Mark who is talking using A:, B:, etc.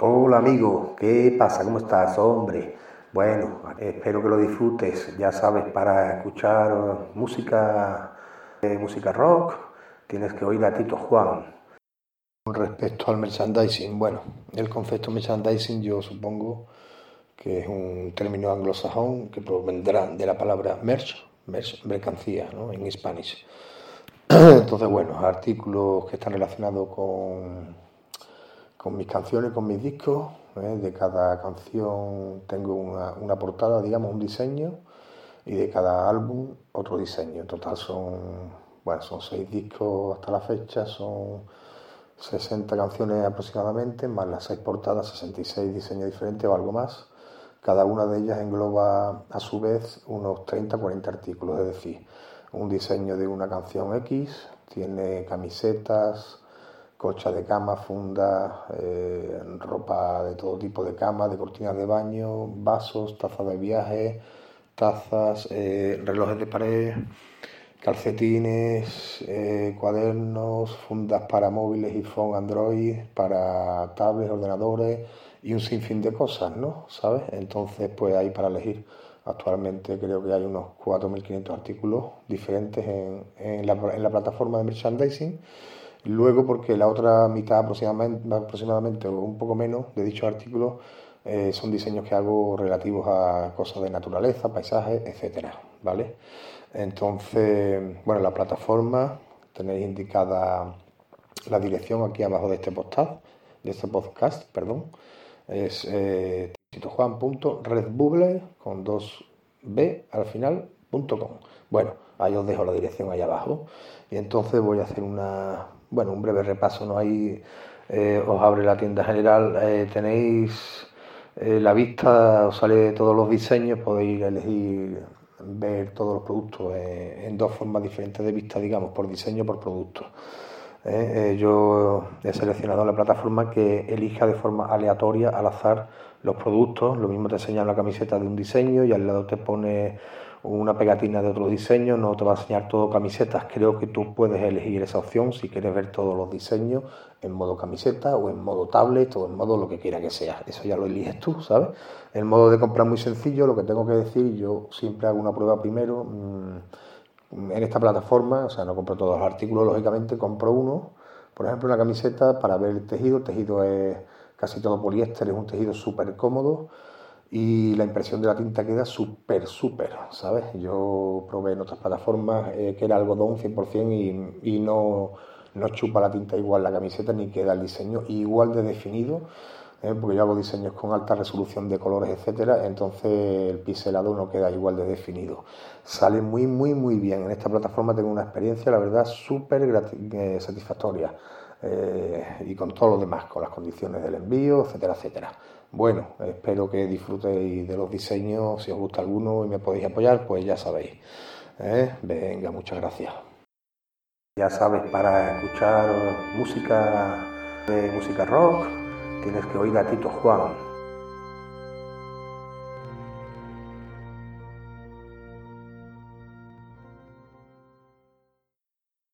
A: Hola amigo, ¿qué pasa? ¿Cómo estás, hombre? Bueno, espero que lo disfrutes. Ya sabes, para escuchar música, eh, música rock, tienes que oír a Tito Juan.
B: Respecto al merchandising, bueno, el concepto merchandising yo supongo que es un término anglosajón que provendrá de la palabra merch, mercancía, ¿no? en Spanish. Entonces, bueno, artículos que están relacionados con, con mis canciones, con mis discos. ¿eh? De cada canción tengo una, una, portada, digamos, un diseño, y de cada álbum otro diseño. En total son, bueno, son seis discos hasta la fecha, son 60 canciones aproximadamente, más las seis portadas, 66 diseños diferentes o algo más. Cada una de ellas engloba a su vez unos 30-40 artículos, es decir, un diseño de una canción X, tiene camisetas, cocha de cama, fundas, eh, ropa de todo tipo de cama, de cortinas de baño, vasos, tazas de viaje, tazas, eh, relojes de pared, calcetines, eh, cuadernos, fundas para móviles y phone Android, para tablets, ordenadores y un sinfín de cosas, ¿no? ¿Sabes? Entonces, pues hay para elegir. Actualmente creo que hay unos 4.500 artículos diferentes en, en, la, en, la, plataforma de merchandising. Luego, porque la otra mitad aproximadamente, aproximadamente o un poco menos de dichos artículos eh, son diseños que hago relativos a cosas de naturaleza, paisajes, etcétera, ¿vale? Entonces, bueno, la plataforma tenéis indicada la dirección aquí abajo de este podcast, de este podcast, perdón, es eh, con dos b al final Bueno, ahí os dejo la dirección ahí abajo y entonces voy a hacer una, bueno, un breve repaso, no ahí eh, os abre la tienda general, eh, tenéis eh, la vista, os sale todos los diseños, podéis elegir ver todos los productos en dos formas diferentes de vista, digamos, por diseño, por producto. yo he seleccionado la plataforma que elija de forma aleatoria, al azar, los productos. Lo mismo te enseña la camiseta de un diseño y al lado te pone una pegatina de otro diseño, no te va a enseñar todo camisetas. Creo que tú puedes elegir esa opción si quieres ver todos los diseños en modo camiseta o en modo tablet o en modo lo que quiera que sea. Eso ya lo eliges tú, ¿sabes? El modo de compra muy sencillo, lo que tengo que decir, yo siempre hago una prueba primero. Mmm, en esta plataforma, o sea, no compro todos los artículos, lógicamente, compro uno, por ejemplo, una camiseta para ver el tejido, el tejido es casi todo poliéster, es un tejido súper cómodo y la impresión de la tinta queda súper, súper, ¿sabes? Yo probé en otras plataformas eh, que era algodón 100% y, y no, no chupa la tinta igual la camiseta ni queda el diseño igual de definido ¿eh? porque yo hago diseños con alta resolución de colores, etcétera, entonces el pixelado no queda igual de definido. Sale muy, muy, muy bien. En esta plataforma tengo una experiencia, la verdad, súper eh, satisfactoria. Eh, y con todo lo demás, con las condiciones del envío, etcétera, etcétera. Bueno, espero que disfrutéis de los diseños, si os gusta alguno y me podéis apoyar, pues ya sabéis. Venga, muchas gracias.
A: Ya sabes, para escuchar música de música rock, tienes que oír a Tito Juan.